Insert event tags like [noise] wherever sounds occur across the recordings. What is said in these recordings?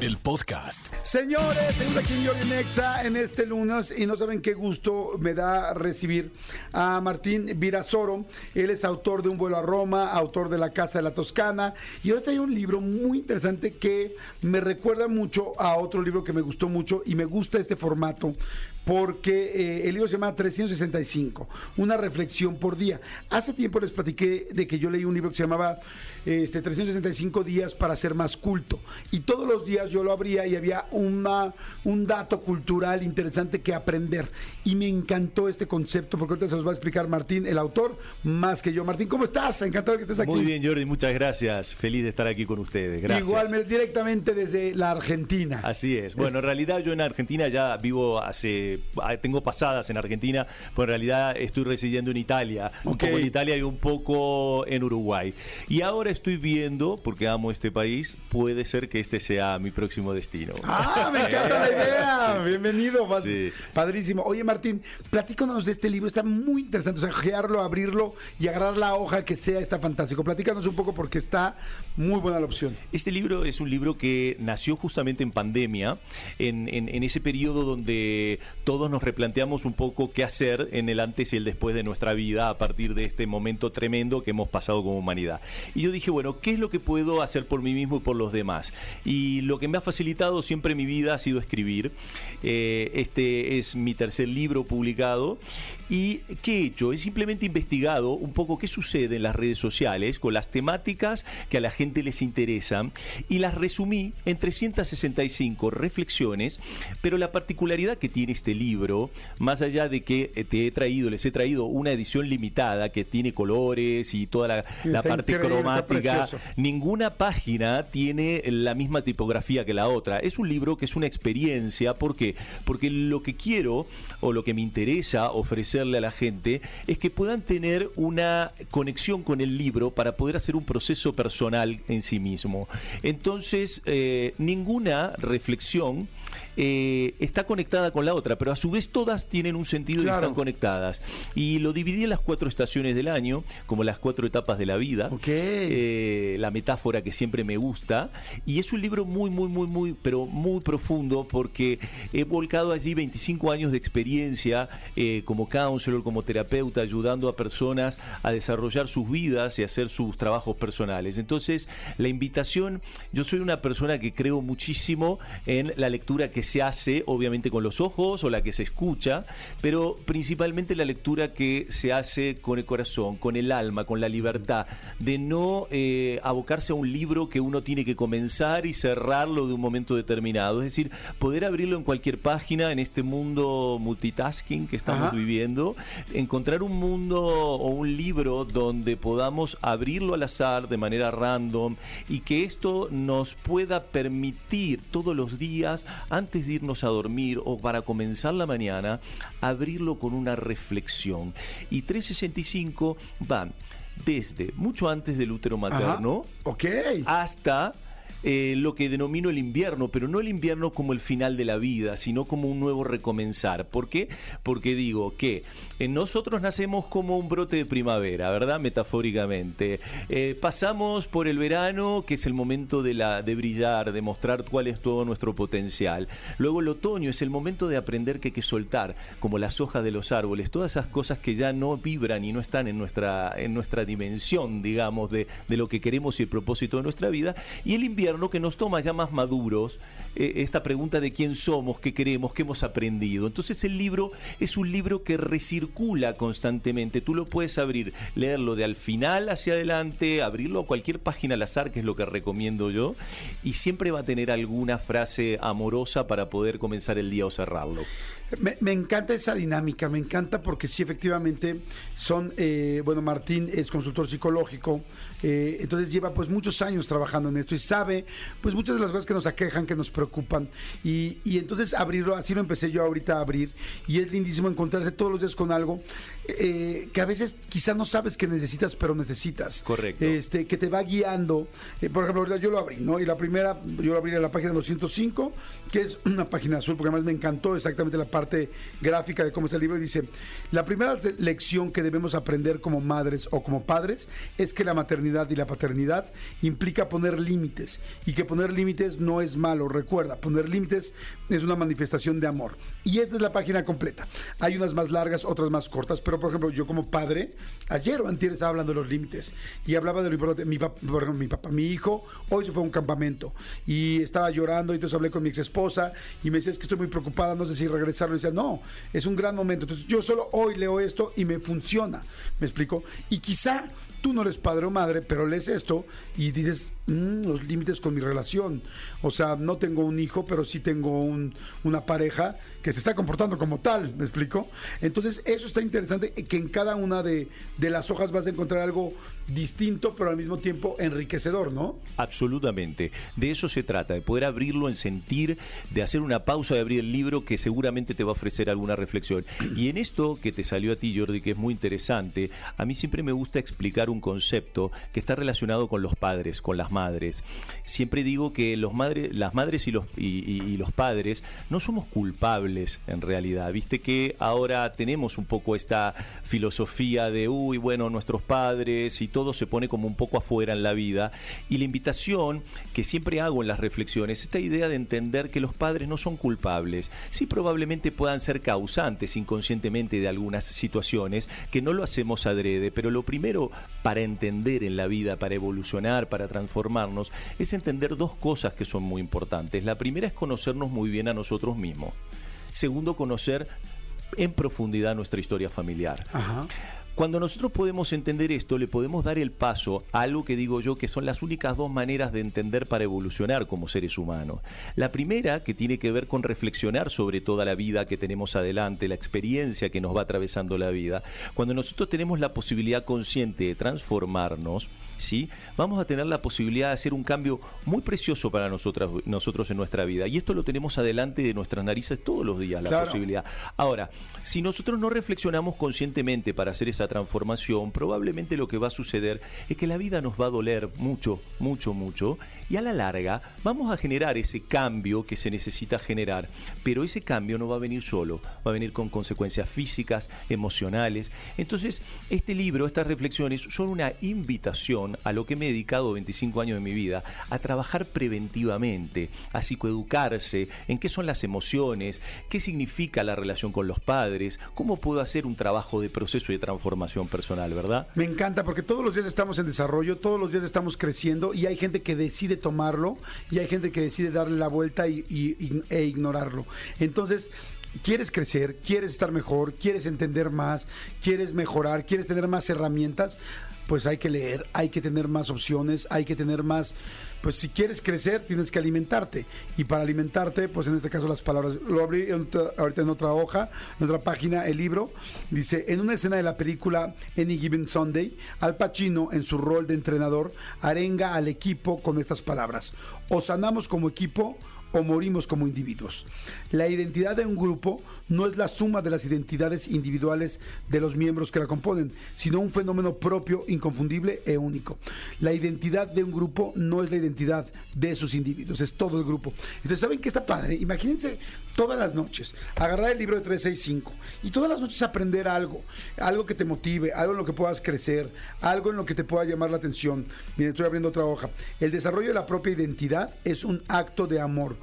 el podcast. Señores, seguimos aquí en Jordi Nexa en este lunes y no saben qué gusto me da recibir a Martín Virasoro. Él es autor de Un vuelo a Roma, autor de La Casa de la Toscana y ahora hay un libro muy interesante que me recuerda mucho a otro libro que me gustó mucho y me gusta este formato porque eh, el libro se llama 365, una reflexión por día. Hace tiempo les platiqué de que yo leí un libro que se llamaba este, 365 días para ser más culto. Y todos los días yo lo abría y había una, un dato cultural interesante que aprender. Y me encantó este concepto, porque ahorita se los va a explicar Martín, el autor, más que yo. Martín, ¿cómo estás? Encantado que estés aquí. Muy bien, Jordi, muchas gracias. Feliz de estar aquí con ustedes. Gracias. Igualmente, directamente desde la Argentina. Así es. Bueno, en realidad yo en Argentina ya vivo hace. Ah, Tengo pasadas en Argentina, pero en realidad estoy residiendo en Italia. Un poco en Italia y un poco en Uruguay. Y ahora estoy viendo, porque amo este país, puede ser que este sea mi próximo destino. Ah, me encanta la [laughs] idea. Sí. Bienvenido. vas- Sí. Padrísimo. Oye, Martín, platícanos de este libro. Está muy interesante. O sea, ojearlo, abrirlo y agarrar la hoja que sea. Está fantástico. Platícanos un poco porque está muy buena la opción. Este libro es un libro que nació justamente en pandemia, en, en- en ese periodo donde todos nos replanteamos un poco qué hacer en el antes y el después de nuestra vida a partir de este momento tremendo que hemos pasado como humanidad. Y yo dije, bueno, ¿qué es lo que puedo hacer por mí mismo y por los demás? Y lo que me ha facilitado siempre mi vida ha sido escribir. Eh, este es mi tercer libro publicado. ¿Y qué he hecho? He simplemente investigado un poco qué sucede en las redes sociales con las temáticas que a la gente les interesan y las resumí en 365 reflexiones, pero la particularidad que tiene este libro, más allá de que eh, te he traído, les he traído una edición limitada que tiene colores y toda la, parte cromática, ninguna página tiene la misma tipografía que la otra. Es un libro que es una experiencia, ¿por qué? Porque lo que quiero o lo que me interesa ofrecerle a la gente es que puedan tener una conexión con el libro para poder hacer un proceso personal en sí mismo. Entonces, eh, ninguna reflexión eh, está conectada con la otra, pero a su vez todas tienen un sentido y Claro. están conectadas. Y lo dividí en las cuatro estaciones del año, como las cuatro etapas de la vida. Ok. Eh, la metáfora que siempre me gusta. Y es un libro muy, muy, muy, muy, pero muy profundo porque he volcado allí 25 años de experiencia eh, como counselor, como terapeuta, ayudando a personas a desarrollar sus vidas y hacer sus trabajos personales. Entonces, la invitación, yo soy una persona que creo muchísimo en la lectura que se hace, obviamente con los ojos o la que se escucha, pero principalmente la lectura que se hace con el corazón, con el alma, con la libertad, de no eh, abocarse a un libro que uno tiene que comenzar y cerrarlo de un momento determinado. Es decir, poder abrirlo en cualquier página en este mundo multitasking que estamos Ajá. viviendo, encontrar un mundo o un libro donde podamos abrirlo al azar de manera random y que esto nos pueda permitir todos los días, antes de irnos a dormir o para comenzar la mañana, abrirlo con una reflexión. Y 365 van desde mucho antes del útero materno Ajá. Hasta eh, lo que denomino el invierno, pero no el invierno como el final de la vida, sino como un nuevo recomenzar. ¿Por qué? Porque digo que eh, nosotros nacemos como un brote de primavera, ¿verdad? Metafóricamente. Eh, pasamos por el verano, que es el momento de, la, de brillar, de mostrar cuál es todo nuestro potencial. Luego el otoño es el momento de aprender que hay que soltar, como las hojas de los árboles, todas esas cosas que ya no vibran y no están en nuestra, en nuestra dimensión, digamos, de, de lo que queremos y el propósito de nuestra vida. Y el invierno que nos toma ya más maduros, eh, esta pregunta de quién somos, qué queremos, qué hemos aprendido. Entonces el libro es un libro que recircula constantemente. Tú lo puedes abrir, leerlo de al final hacia adelante, abrirlo a cualquier página al azar, que es lo que recomiendo yo, y siempre va a tener alguna frase amorosa para poder comenzar el día o cerrarlo. Me, me encanta esa dinámica, me encanta porque sí, efectivamente, son, eh, bueno, Martín es consultor psicológico, eh, entonces lleva pues muchos años trabajando en esto y sabe pues muchas de las cosas que nos aquejan, que nos preocupan y, y entonces abrirlo, así lo empecé yo ahorita a abrir y es lindísimo encontrarse todos los días con algo eh, que a veces quizá no sabes que necesitas, pero necesitas. Correcto. Este, que te va guiando. Eh, por ejemplo, ahorita yo lo abrí, ¿no? Y la primera, yo lo abrí en la página 205, que es una página azul, porque además me encantó exactamente la parte gráfica de cómo está el libro. Dice, la primera lección que debemos aprender como madres o como padres es que la maternidad y la paternidad implica poner límites. Y que poner límites no es malo. Recuerda, poner límites es una manifestación de amor. Y esta es la página completa. Hay unas más largas, otras más cortas, pero por ejemplo, yo como padre, ayer o antier estaba hablando de los límites y hablaba de lo importante. Mi papá, mi papá, mi hijo, hoy se fue a un campamento y estaba llorando y entonces hablé con mi ex esposa y me decía, es que estoy muy preocupada, no sé si regresar. Y no, es un gran momento. Entonces yo solo hoy leo esto y me funciona. ¿Me explico? Y quizá tú no eres padre o madre, pero lees esto y dices, "Mm, los límites con mi relación. O sea, no tengo un hijo, pero sí tengo un- una pareja que se está comportando como tal, ¿me explico? Entonces, eso está interesante, que en cada una de, de las hojas vas a encontrar algo distinto, pero al mismo tiempo enriquecedor, ¿no? Absolutamente. De eso se trata, de poder abrirlo en sentir, de hacer una pausa, de abrir el libro que seguramente te va a ofrecer alguna reflexión. Y en esto que te salió a ti, Jordi, que es muy interesante, a mí siempre me gusta explicar un concepto que está relacionado con los padres, con las madres. Siempre digo que los madres, las madres y los, y, los padres no somos culpables en realidad. Viste que ahora tenemos un poco esta filosofía de, uy, bueno, nuestros padres y todo se pone como un poco afuera en la vida. Y la invitación que siempre hago en las reflexiones, esta idea de entender que los padres no son culpables. Sí probablemente puedan ser causantes inconscientemente de algunas situaciones que no lo hacemos adrede, pero lo primero para entender en la vida, para evolucionar, para transformarnos, es entender dos cosas que son muy importantes. La primera es conocernos muy bien a nosotros mismos. Segundo, conocer en profundidad nuestra historia familiar. Ajá. Cuando nosotros podemos entender esto, le podemos dar el paso a algo que digo yo que son las únicas dos maneras de entender para evolucionar como seres humanos. La primera, que tiene que ver con reflexionar sobre toda la vida que tenemos adelante, la experiencia que nos va atravesando la vida. Cuando nosotros tenemos la posibilidad consciente de transformarnos, ¿sí? vamos a tener la posibilidad de hacer un cambio muy precioso para nosotras, nosotros en nuestra vida. Y esto lo tenemos adelante de nuestras narices todos los días, la Claro. posibilidad. Ahora, si nosotros no reflexionamos conscientemente para hacer esa transformación, probablemente lo que va a suceder es que la vida nos va a doler mucho, mucho, mucho, y a la larga vamos a generar ese cambio que se necesita generar, pero ese cambio no va a venir solo, va a venir con consecuencias físicas, emocionales. Entonces, este libro, estas reflexiones son una invitación a lo que me he dedicado 25 años de mi vida, a trabajar preventivamente, a psicoeducarse, en qué son las emociones, qué significa la relación con los padres, cómo puedo hacer un trabajo de proceso de transformación personal, ¿verdad? Me encanta porque todos los días estamos en desarrollo, todos los días estamos creciendo y hay gente que decide tomarlo y hay gente que decide darle la vuelta y, e ignorarlo. Entonces, quieres crecer, quieres estar mejor, quieres entender más, quieres mejorar, quieres tener más herramientas, pues hay que leer, hay que tener más opciones, hay que tener más, pues si quieres crecer tienes que alimentarte. Y para alimentarte, pues en este caso las palabras, lo abrí en otra- ahorita en otra hoja, en otra página, el libro, dice, en una escena de la película Any Given Sunday, Al Pacino en su rol de entrenador arenga al equipo con estas palabras, o sanamos como equipo o morimos como individuos. La identidad de un grupo no es la suma de las identidades individuales de los miembros que la componen, sino un fenómeno propio, inconfundible e único. La identidad de un grupo no es la identidad de sus individuos, es todo el grupo. Entonces, ¿saben qué está padre? Imagínense todas las noches, agarrar el libro de 365 y todas las noches aprender algo, algo que te motive, algo en lo que puedas crecer, algo en lo que te pueda llamar la atención. Miren, estoy abriendo otra hoja. El desarrollo de la propia identidad es un acto de amor,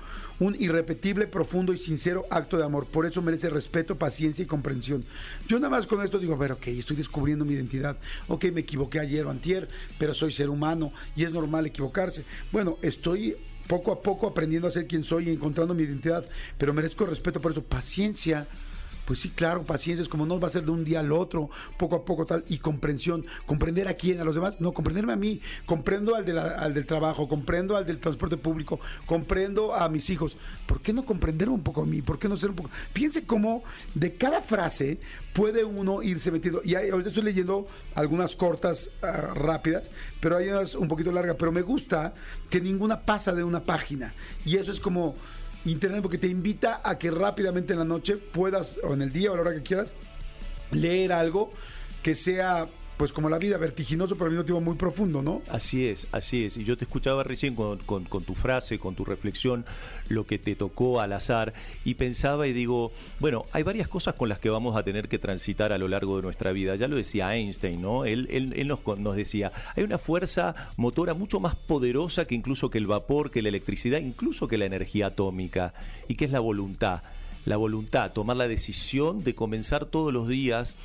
un irrepetible, profundo y sincero acto de amor. Por eso merece respeto, paciencia y comprensión. Yo nada más con esto digo, a ok, estoy descubriendo mi identidad. Ok, me equivoqué ayer o antier, pero soy ser humano y es normal equivocarse. Bueno, estoy poco a poco aprendiendo a ser quien soy y encontrando mi identidad, pero merezco respeto por eso, paciencia. Pues sí, claro, paciencia es como no va a ser de un día al otro, poco a poco tal, y comprensión. ¿Comprender a quién? ¿A los demás? No, comprenderme a mí. Comprendo al, al del trabajo, comprendo al del transporte público, comprendo a mis hijos. ¿Por qué no comprenderme un poco a mí? ¿Por qué no ser un poco? Fíjense cómo de cada frase puede uno irse metiendo. Y hay- ahorita estoy leyendo algunas cortas, ah, rápidas, pero hay unas un poquito largas. Pero me gusta que ninguna pasa de una página. Y eso es como Internet porque te invita a que rápidamente en la noche puedas, o en el día o a la hora que quieras, leer algo que sea, pues como la vida, vertiginoso, pero al mismo tiempo muy profundo, ¿no? Así es, así es. Y yo te escuchaba recién con, con- tu frase, con tu reflexión, lo que te tocó al azar, y pensaba y digo, bueno, hay varias cosas con las que vamos a tener que transitar a lo largo de nuestra vida. Ya lo decía Einstein, ¿no? Él, él- él nos, nos decía, hay una fuerza motora mucho más poderosa que incluso que el vapor, que la electricidad, incluso que la energía atómica, y que es la voluntad la voluntad, tomar la decisión de comenzar todos los días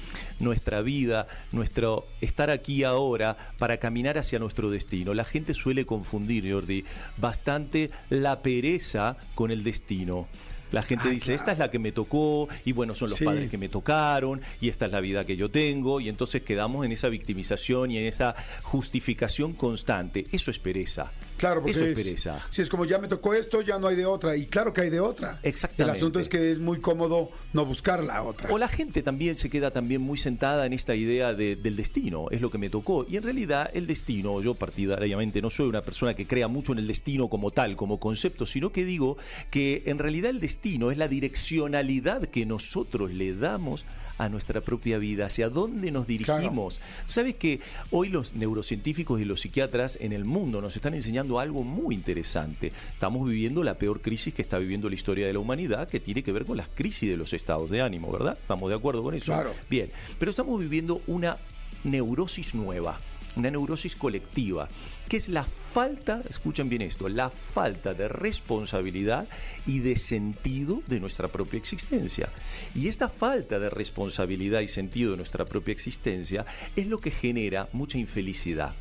nuestra vida, nuestro estar aquí ahora para caminar hacia nuestro destino. La gente suele confundir, Jordi, bastante la pereza con el destino. La gente Ah, dice, claro. esta es la que me tocó, y bueno, son los Sí. padres que me tocaron, y esta es la vida que yo tengo, y entonces quedamos en esa victimización y en esa justificación constante. Eso es pereza. Claro, porque Eso es es- pereza. Si es como ya me tocó esto, ya no hay de otra. Y claro que hay de otra. Exactamente. El asunto es que es muy cómodo no buscar la otra. O la gente también se queda también muy sentada en esta idea de- del destino, es lo que me tocó. Y en realidad el destino, yo partidariamente no soy una persona que crea mucho en el destino como tal, como concepto, sino que digo que en realidad el destino es la direccionalidad que nosotros le damos a nuestra propia vida, hacia dónde nos dirigimos. ¿Sabes que hoy los neurocientíficos y los psiquiatras en el mundo nos están enseñando algo muy interesante? Estamos viviendo la peor crisis que está viviendo la historia de la humanidad, que tiene que ver con las crisis de los estados de ánimo, ¿verdad? ¿Estamos de acuerdo con eso? Claro. Bien, pero estamos viviendo una neurosis nueva, una neurosis colectiva, que es la falta, escuchen bien esto, la falta de responsabilidad y de sentido de nuestra propia existencia. Y esta falta de responsabilidad y sentido de nuestra propia existencia es lo que genera mucha infelicidad.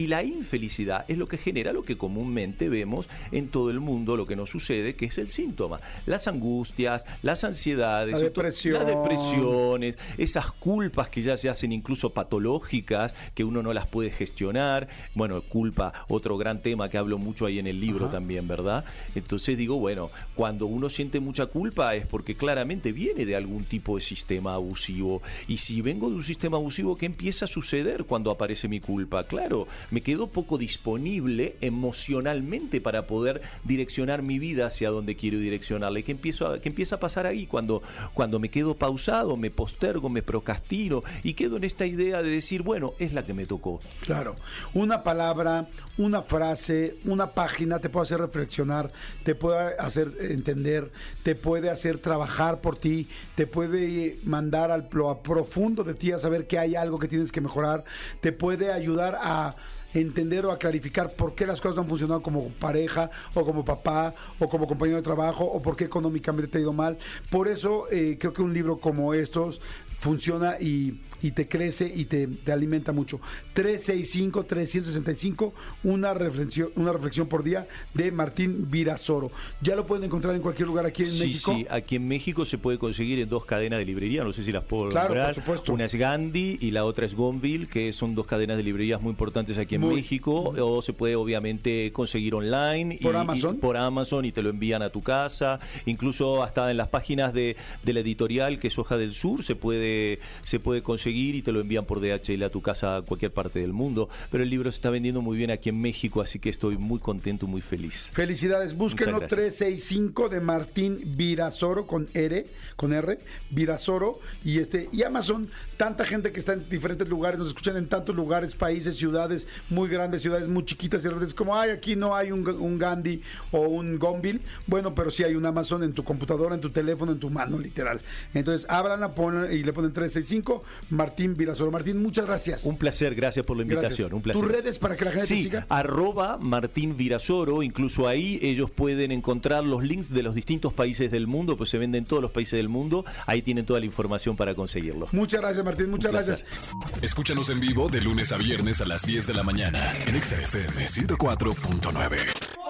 Y la infelicidad es lo que genera lo que comúnmente vemos en todo el mundo, lo que nos sucede, que es el síntoma. Las angustias, las ansiedades, La depresión. las depresiones, esas culpas que ya se hacen incluso patológicas, que uno no las puede gestionar. Bueno, culpa, otro gran tema que hablo mucho ahí en el libro también, ¿verdad? Entonces digo, bueno, cuando uno siente mucha culpa es porque claramente viene de algún tipo de sistema abusivo. Y si vengo de un sistema abusivo, ¿qué empieza a suceder cuando aparece mi culpa? Claro, me quedo poco disponible emocionalmente para poder direccionar mi vida hacia donde quiero direccionarla. ¿Y qué, empiezo a- empieza a pasar ahí cuando, cuando me quedo pausado, me postergo, me procrastino y quedo en esta idea de decir, bueno, es la que me tocó? Claro. Una palabra, una frase, una página te puede hacer reflexionar, te puede hacer entender, te puede hacer trabajar por ti, te puede mandar al lo profundo de ti a saber que hay algo que tienes que mejorar, te puede ayudar a entender o a clarificar por qué las cosas no han funcionado como pareja o como papá o como compañero de trabajo o por qué económicamente te ha ido mal. Por eso eh, creo que un libro como estos funciona y, y te crece y te, te alimenta mucho. 365-365, una reflexión, una reflexión por día de Martín Virasoro. Ya lo pueden encontrar en cualquier lugar aquí en sí, México. sí, aquí en México se puede conseguir en dos cadenas de librería, no sé si las puedo Claro, por supuesto. Una es Gandhi y la otra es Gonville, que son dos cadenas de librerías muy importantes aquí en Muy- México. O se puede obviamente conseguir online. ¿Por y- y- Amazon? por Amazon y te lo envían a tu casa. Incluso hasta en las páginas de, de la editorial, que es Hoja del Sur, se puede, se puede conseguir y te lo envían por DHL a tu casa a cualquier parte del mundo. Pero el libro se está vendiendo muy bien aquí en México, así que estoy muy contento, muy feliz. Felicidades, búsquenlo Muchas gracias. 365 de Martín Virasoro con R, con R, Virasoro y este y Amazon, tanta gente que está en diferentes lugares, nos escuchan en tantos lugares, países, ciudades muy grandes, ciudades muy chiquitas y es como, ay, aquí no hay un, un Gandhi o un Gonville, bueno, pero sí hay un Amazon en tu computadora, en tu teléfono, en tu mano, literal. Entonces, ábranla ponen, y le ponen 365 Martín Virasoro. Martín, muchas gracias. Un placer, gracias por la invitación. Gracias. Un placer. ¿Tus redes para que la gente te sí, siga? arroba Martín Virasoro, incluso ahí ellos pueden encontrar los links de los distintos países del mundo, pues se venden en todos los países del mundo, ahí tienen toda la información para conseguirlo. Muchas gracias, Martín, muchas gracias. Escúchanos en vivo de lunes a viernes a las 10 de la mañana en Exa FM 104.9.